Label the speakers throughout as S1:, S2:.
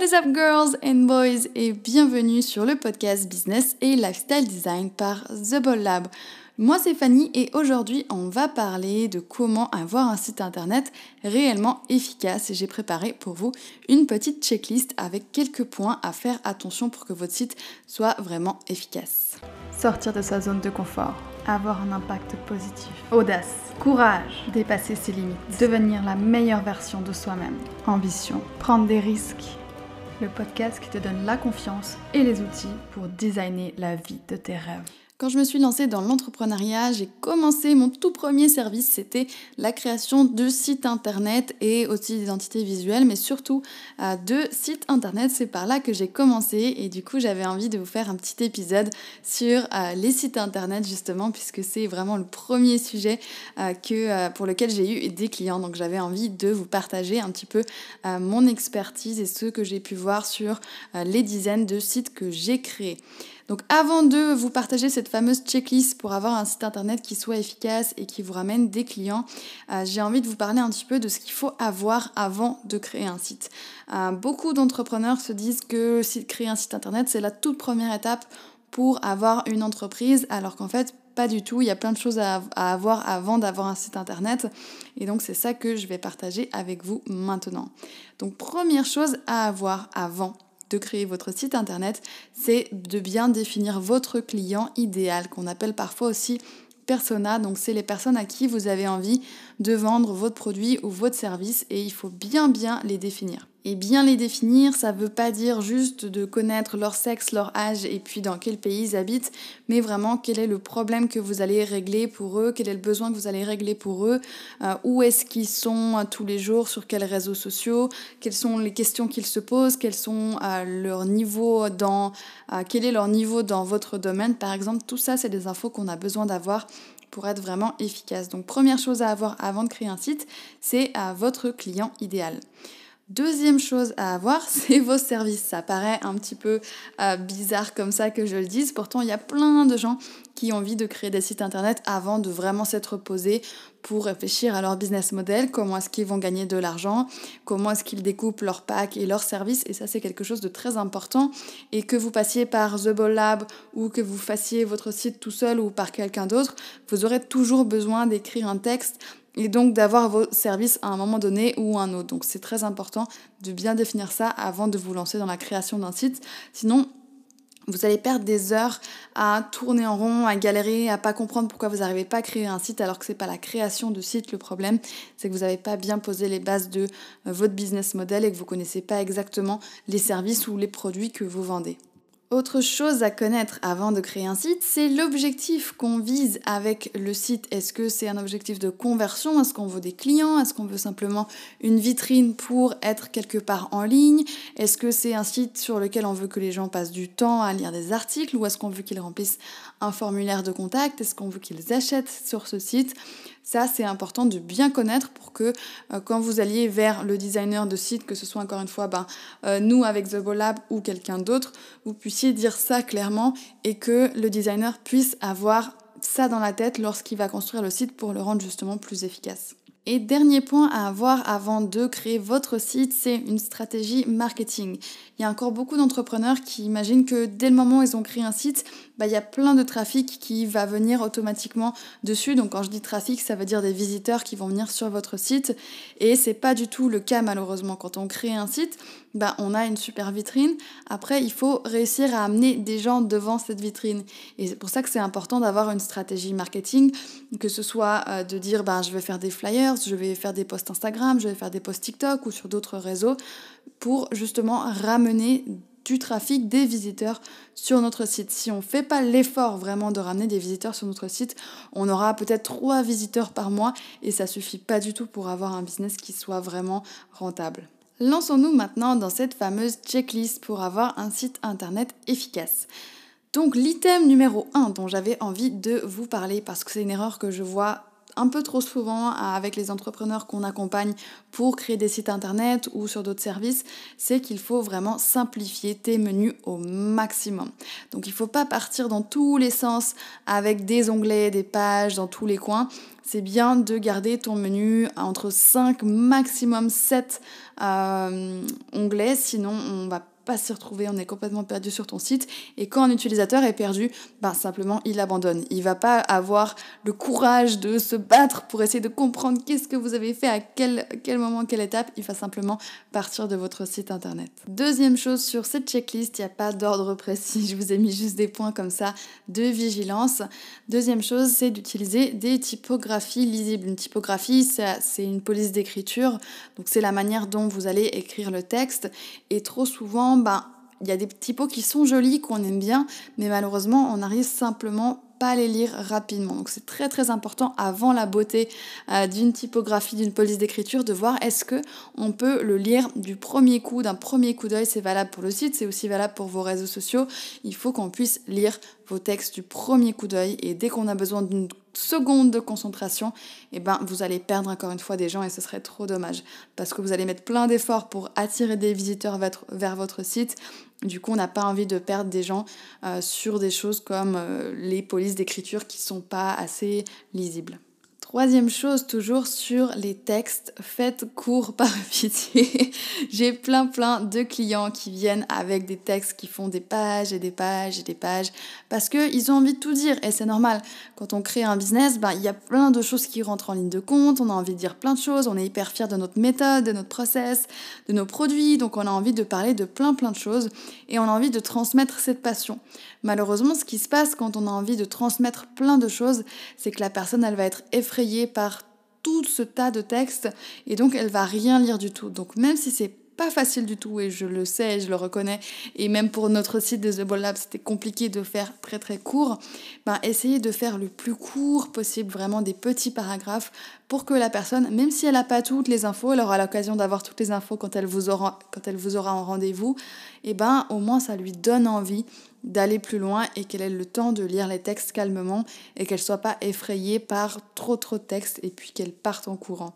S1: What is up girls and boys? Et bienvenue sur le podcast Business et Lifestyle Design par The Ball Lab. Moi c'est Fanny et aujourd'hui on va parler de comment avoir un site internet réellement efficace et j'ai préparé pour vous une petite checklist avec quelques points à faire attention pour que votre site soit vraiment efficace.
S2: Sortir de sa zone de confort, avoir un impact positif, audace, courage, dépasser ses limites, devenir la meilleure version de soi-même, ambition, prendre des risques. Le podcast qui te donne la confiance et les outils pour designer la vie de tes rêves.
S1: Quand je me suis lancée dans l'entrepreneuriat, j'ai commencé mon tout premier service, c'était la création de sites internet et aussi d'identités visuelles, mais surtout euh, de sites internet. C'est par là que j'ai commencé et du coup j'avais envie de vous faire un petit épisode sur euh, les sites internet justement, puisque c'est vraiment le premier sujet euh, que, pour lequel j'ai eu des clients. Donc j'avais envie de vous partager un petit peu mon expertise et ce que j'ai pu voir sur les dizaines de sites que j'ai créés. Donc avant de vous partager cette fameuse checklist pour avoir un site internet qui soit efficace et qui vous ramène des clients, euh, j'ai envie de vous parler un petit peu de ce qu'il faut avoir avant de créer un site. Euh, beaucoup d'entrepreneurs se disent que créer un site internet, c'est la toute première étape pour avoir une entreprise, alors qu'en fait, pas du tout. Il y a plein de choses à, à avoir avant d'avoir un site internet. Et donc, c'est ça que je vais partager avec vous maintenant. Donc, première chose à avoir avant de créer votre site internet, c'est de bien définir votre client idéal, qu'on appelle parfois aussi persona. Donc, c'est les personnes à qui vous avez envie de vendre votre produit ou votre service et il faut bien bien les définir. Et bien les définir, ça ne veut pas dire juste de connaître leur sexe, leur âge et puis dans quel pays ils habitent, mais vraiment quel est le problème que vous allez régler pour eux, quel est le besoin que vous allez régler pour eux, euh, où est-ce qu'ils sont euh, tous les jours, sur quels réseaux sociaux, quelles sont les questions qu'ils se posent, quels sont euh, leur niveau dans, quel est leur niveau dans votre domaine par exemple. Tout ça, c'est des infos qu'on a besoin d'avoir pour être vraiment efficace. Donc première chose à avoir avant de créer un site, c'est à votre client idéal. Deuxième chose à avoir, c'est vos services. Ça paraît un petit peu euh, bizarre comme ça que je le dise. Pourtant, il y a plein de gens qui ont envie de créer des sites internet avant de vraiment s'être posés pour réfléchir à leur business model, comment est-ce qu'ils vont gagner de l'argent, comment est-ce qu'ils découpent leurs packs et leurs services? Et ça, c'est quelque chose de très important. Et que vous passiez par The Ball Lab ou que vous fassiez votre site tout seul ou par quelqu'un d'autre, vous aurez toujours besoin d'écrire un texte et donc d'avoir vos services à un moment donné ou un autre. Donc c'est très important de bien définir ça avant de vous lancer dans la création d'un site. Sinon, vous allez perdre des heures à tourner en rond, à galérer, à pas comprendre pourquoi vous n'arrivez pas à créer un site alors que c'est pas la création de site le problème, c'est que vous n'avez pas bien posé les bases de euh, votre business model et que vous connaissez pas exactement les services ou les produits que vous vendez. Autre chose à connaître avant de créer un site, c'est l'objectif qu'on vise avec le site. Est-ce que c'est un objectif de conversion? Est-ce qu'on veut des clients? Est-ce qu'on veut simplement une vitrine pour être quelque part en ligne? Est-ce que c'est un site sur lequel on veut que les gens passent du temps à lire des articles ou est-ce qu'on veut qu'ils remplissent un formulaire de contact? Est-ce qu'on veut qu'ils achètent sur ce site? Ça, c'est important de bien connaître pour que euh, quand vous alliez vers le designer de site, que ce soit encore une fois ben, euh, nous avec The Lab ou quelqu'un d'autre, vous puissiez dire ça clairement et que le designer puisse avoir ça dans la tête lorsqu'il va construire le site pour le rendre justement plus efficace. Et dernier point à avoir avant de créer votre site, c'est une stratégie marketing. Il y a encore beaucoup d'entrepreneurs qui imaginent que dès le moment où ils ont créé un site, bah, il y a plein de trafic qui va venir automatiquement dessus. Donc quand je dis trafic, ça veut dire des visiteurs qui vont venir sur votre site. Et c'est pas du tout le cas malheureusement. Quand on crée un site, bah, on a une super vitrine. Après, il faut réussir à amener des gens devant cette vitrine. Et c'est pour ça que c'est important d'avoir une stratégie marketing, que ce soit euh, de dire bah, je vais faire des flyers, je vais faire des posts Instagram, je vais faire des posts TikTok ou sur d'autres réseaux pour justement ramener du trafic des visiteurs sur notre site. Si on ne fait pas l'effort vraiment de ramener des visiteurs sur notre site, on aura peut-être trois visiteurs par mois et ça suffit pas du tout pour avoir un business qui soit vraiment rentable. Lançons-nous maintenant dans cette fameuse checklist pour avoir un site internet efficace. Donc l'item numéro 1 dont j'avais envie de vous parler parce que c'est une erreur que je vois un peu trop souvent avec les entrepreneurs qu'on accompagne pour créer des sites internet ou sur d'autres services, c'est qu'il faut vraiment simplifier tes menus au maximum. Donc il ne faut pas partir dans tous les sens avec des onglets, des pages dans tous les coins. C'est bien de garder ton menu entre 5 maximum 7 euh, onglets, sinon on va pas s'y retrouver, on est complètement perdu sur ton site. Et quand un utilisateur est perdu, ben simplement il abandonne. Il va pas avoir le courage de se battre pour essayer de comprendre qu'est-ce que vous avez fait, à quel, quel moment, quelle étape. Il va simplement partir de votre site internet. Deuxième chose sur cette checklist, il n'y a pas d'ordre précis, je vous ai mis juste des points comme ça de vigilance. Deuxième chose, c'est d'utiliser des typographies lisibles. Une typographie, c'est une police d'écriture, donc c'est la manière dont vous allez écrire le texte. Et trop souvent, ben, il y a des typos qui sont jolis, qu'on aime bien, mais malheureusement, on n'arrive simplement pas à les lire rapidement. Donc c'est très très important avant la beauté euh, d'une typographie, d'une police d'écriture, de voir est-ce que on peut le lire du premier coup, d'un premier coup d'œil. C'est valable pour le site, c'est aussi valable pour vos réseaux sociaux. Il faut qu'on puisse lire vos textes du premier coup d'œil et dès qu'on a besoin d'une seconde de concentration, eh ben, vous allez perdre encore une fois des gens et ce serait trop dommage parce que vous allez mettre plein d'efforts pour attirer des visiteurs vers votre site. Du coup, on n'a pas envie de perdre des gens euh, sur des choses comme euh, les polices d'écriture qui sont pas assez lisibles. Troisième chose, toujours sur les textes, faites court par pitié. J'ai plein plein de clients qui viennent avec des textes qui font des pages et des pages et des pages parce qu'ils ont envie de tout dire et c'est normal. Quand on crée un business, ben, il y a plein de choses qui rentrent en ligne de compte, on a envie de dire plein de choses, on est hyper fier de notre méthode, de notre process, de nos produits, donc on a envie de parler de plein plein de choses et on a envie de transmettre cette passion. Malheureusement, ce qui se passe quand on a envie de transmettre plein de choses, c'est que la personne, elle va être effrayée par tout ce tas de textes et donc elle va rien lire du tout. Donc même si c'est pas facile du tout et je le sais, je le reconnais. Et même pour notre site de The Ball c'était compliqué de faire très très court. Ben, essayez de faire le plus court possible, vraiment des petits paragraphes pour que la personne, même si elle n'a pas toutes les infos, elle aura l'occasion d'avoir toutes les infos quand elle vous aura, quand elle vous aura en rendez-vous, et ben au moins ça lui donne envie d'aller plus loin et qu'elle ait le temps de lire les textes calmement et qu'elle soit pas effrayée par trop trop de textes et puis qu'elle parte en courant.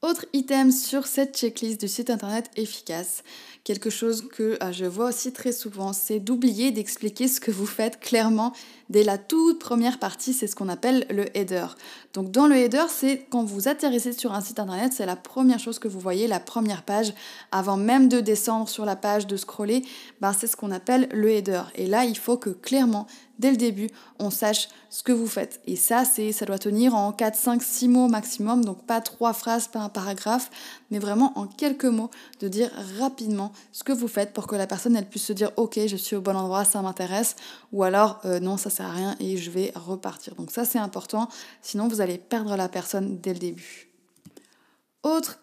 S1: Autre item sur cette checklist du site internet efficace, quelque chose que euh, je vois aussi très souvent, c'est d'oublier d'expliquer ce que vous faites clairement dès la toute première partie, c'est ce qu'on appelle le header. Donc dans le header, c'est quand vous atterrissez sur un site internet, c'est la première chose que vous voyez, la première page, avant même de descendre sur la page, de scroller, ben c'est ce qu'on appelle le header. Et là, il faut que clairement dès le début, on sache ce que vous faites. Et ça, ça doit tenir en 4, 5, 6 mots maximum, donc pas trois phrases par un paragraphe, mais vraiment en quelques mots, de dire rapidement ce que vous faites pour que la personne, elle puisse se dire, ok, je suis au bon endroit, ça m'intéresse, ou alors, euh, non, ça sert à rien et je vais repartir. Donc ça, c'est important, sinon vous allez perdre la personne dès le début. Autre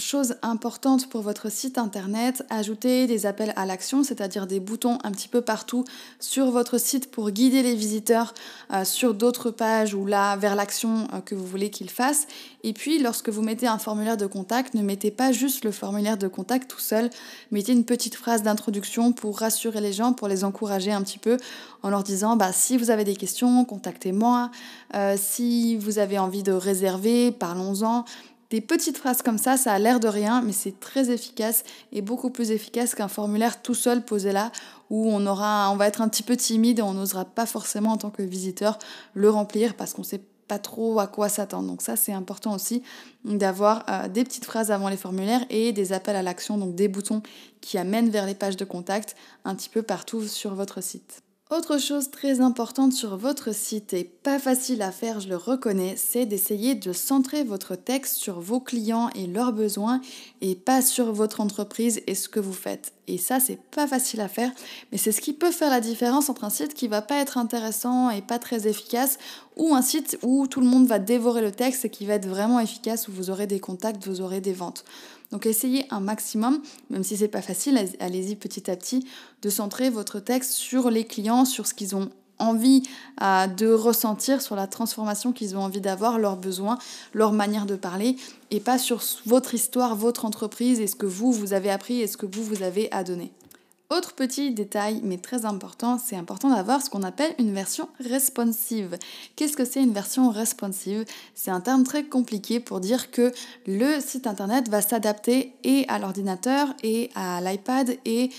S1: chose importante pour votre site internet, ajouter des appels à l'action, c'est-à-dire des boutons un petit peu partout sur votre site pour guider les visiteurs euh, sur d'autres pages ou là vers l'action euh, que vous voulez qu'ils fassent. Et puis lorsque vous mettez un formulaire de contact, ne mettez pas juste le formulaire de contact tout seul, mettez une petite phrase d'introduction pour rassurer les gens, pour les encourager un petit peu en leur disant bah, si vous avez des questions, contactez-moi, euh, si vous avez envie de réserver, parlons-en. Des petites phrases comme ça, ça a l'air de rien, mais c'est très efficace et beaucoup plus efficace qu'un formulaire tout seul posé là où on aura, on va être un petit peu timide et on n'osera pas forcément en tant que visiteur le remplir parce qu'on sait pas trop à quoi s'attendre. Donc ça, c'est important aussi d'avoir euh, des petites phrases avant les formulaires et des appels à l'action, donc des boutons qui amènent vers les pages de contact un petit peu partout sur votre site. Autre chose très importante sur votre site et pas facile à faire, je le reconnais, c'est d'essayer de centrer votre texte sur vos clients et leurs besoins et pas sur votre entreprise et ce que vous faites. Et ça, c'est pas facile à faire, mais c'est ce qui peut faire la différence entre un site qui va pas être intéressant et pas très efficace ou un site où tout le monde va dévorer le texte et qui va être vraiment efficace, où vous aurez des contacts, vous aurez des ventes. Donc essayez un maximum, même si c'est pas facile, allez-y petit à petit, de centrer votre texte sur les clients, sur ce qu'ils ont envie euh, de ressentir, sur la transformation qu'ils ont envie d'avoir, leurs besoins, leur manière de parler, et pas sur votre histoire, votre entreprise, et ce que vous, vous avez appris et ce que vous, vous avez à donner. Autre petit détail, mais très important, c'est important d'avoir ce qu'on appelle une version responsive. Qu'est-ce que c'est une version responsive? C'est un terme très compliqué pour dire que le site internet va s'adapter et à l'ordinateur et à l'iPad et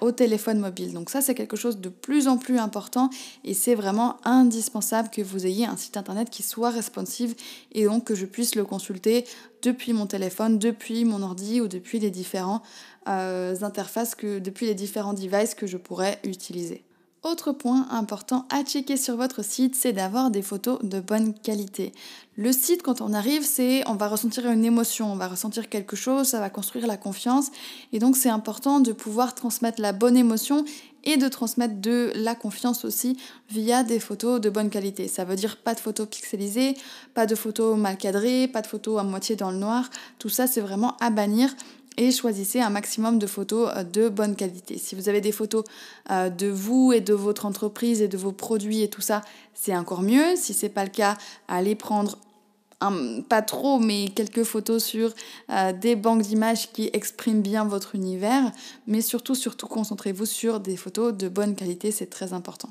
S1: au téléphone mobile. Donc ça, c'est quelque chose de plus en plus important et c'est vraiment indispensable que vous ayez un site internet qui soit responsive et donc que je puisse le consulter depuis mon téléphone, depuis mon ordi ou depuis les différents euh, interfaces, que, depuis les différents devices que je pourrais utiliser. Autre point important à checker sur votre site, c'est d'avoir des photos de bonne qualité. Le site, quand on arrive, c'est on va ressentir une émotion, on va ressentir quelque chose, ça va construire la confiance. Et donc c'est important de pouvoir transmettre la bonne émotion et de transmettre de la confiance aussi via des photos de bonne qualité. Ça veut dire pas de photos pixelisées, pas de photos mal cadrées, pas de photos à moitié dans le noir. Tout ça, c'est vraiment à bannir et choisissez un maximum de photos euh, de bonne qualité. Si vous avez des photos euh, de vous et de votre entreprise et de vos produits et tout ça, c'est encore mieux. Si c'est pas le cas, allez prendre pas trop, mais quelques photos sur euh, des banques d'images qui expriment bien votre univers. Mais surtout, surtout, concentrez-vous sur des photos de bonne qualité, c'est très important.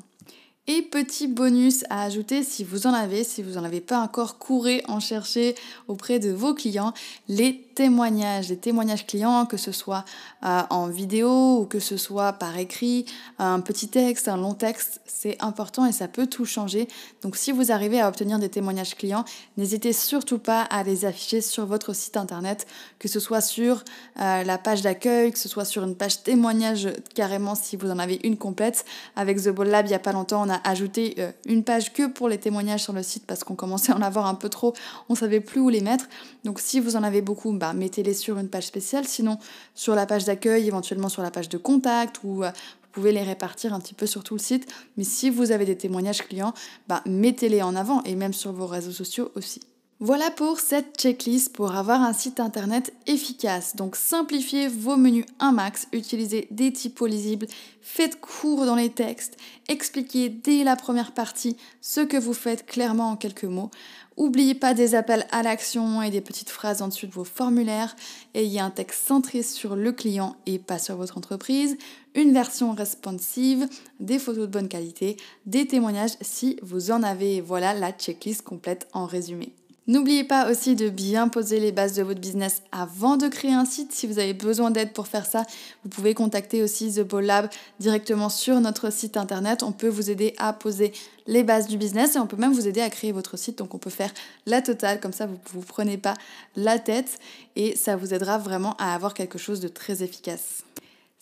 S1: Et petit bonus à ajouter si vous en avez, si vous n'en avez pas encore, courez en chercher auprès de vos clients les témoignages, des témoignages clients, que ce soit euh, en vidéo ou que ce soit par écrit, un petit texte, un long texte, c'est important et ça peut tout changer. Donc si vous arrivez à obtenir des témoignages clients, n'hésitez surtout pas à les afficher sur votre site internet, que ce soit sur euh, la page d'accueil, que ce soit sur une page témoignage carrément si vous en avez une complète. Avec The Ball Lab, il n'y a pas longtemps, on a ajouté euh, une page que pour les témoignages sur le site parce qu'on commençait à en avoir un peu trop, on savait plus où les mettre. Donc si vous en avez beaucoup, bah, mettez-les sur une page spéciale. Sinon, sur la page d'accueil, éventuellement sur la page de contact ou euh, vous pouvez les répartir un petit peu sur tout le site. Mais si vous avez des témoignages clients, bah, mettez-les en avant et même sur vos réseaux sociaux aussi. Voilà pour cette checklist pour avoir un site internet efficace. Donc simplifiez vos menus un max, utilisez des typos lisibles, faites court dans les textes, expliquez dès la première partie ce que vous faites clairement en quelques mots. Oubliez pas des appels à l'action et des petites phrases en dessus de vos formulaires. Ayez un texte centré sur le client et pas sur votre entreprise. Une version responsive, des photos de bonne qualité, des témoignages si vous en avez. Voilà la checklist complète en résumé. N'oubliez pas aussi de bien poser les bases de votre business avant de créer un site. Si vous avez besoin d'aide pour faire ça, vous pouvez contacter aussi The Ball Lab directement sur notre site internet. On peut vous aider à poser les bases du business et on peut même vous aider à créer votre site. Donc on peut faire la totale, comme ça vous ne vous prenez pas la tête et ça vous aidera vraiment à avoir quelque chose de très efficace.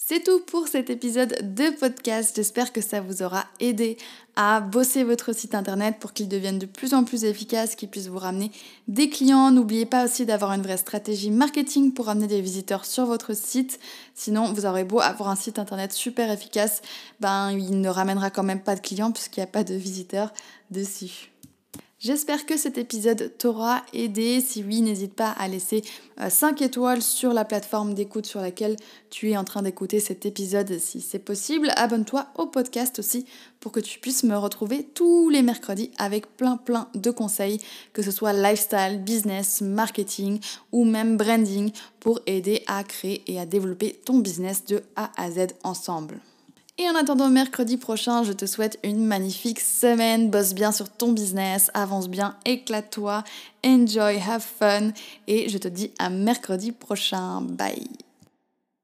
S1: C'est tout pour cet épisode de podcast. J'espère que ça vous aura aidé à bosser votre site internet pour qu'il devienne de plus en plus efficace, qu'il puisse vous ramener des clients. N'oubliez pas aussi d'avoir une vraie stratégie marketing pour ramener des visiteurs sur votre site. Sinon, vous aurez beau avoir un site internet super efficace, ben il ne ramènera quand même pas de clients puisqu'il n'y a pas de visiteurs dessus. J'espère que cet épisode t'aura aidé. Si oui, n'hésite pas à laisser 5 euh, étoiles sur la plateforme d'écoute sur laquelle tu es en train d'écouter cet épisode si c'est possible. Abonne-toi au podcast aussi pour que tu puisses me retrouver tous les mercredis avec plein plein de conseils, que ce soit lifestyle, business, marketing ou même branding pour aider à créer et à développer ton business de A à Z ensemble. Et en attendant mercredi prochain, je te souhaite une magnifique semaine. Bosse bien sur ton business, avance bien, éclate-toi, enjoy, have fun. Et je te dis à mercredi prochain. Bye.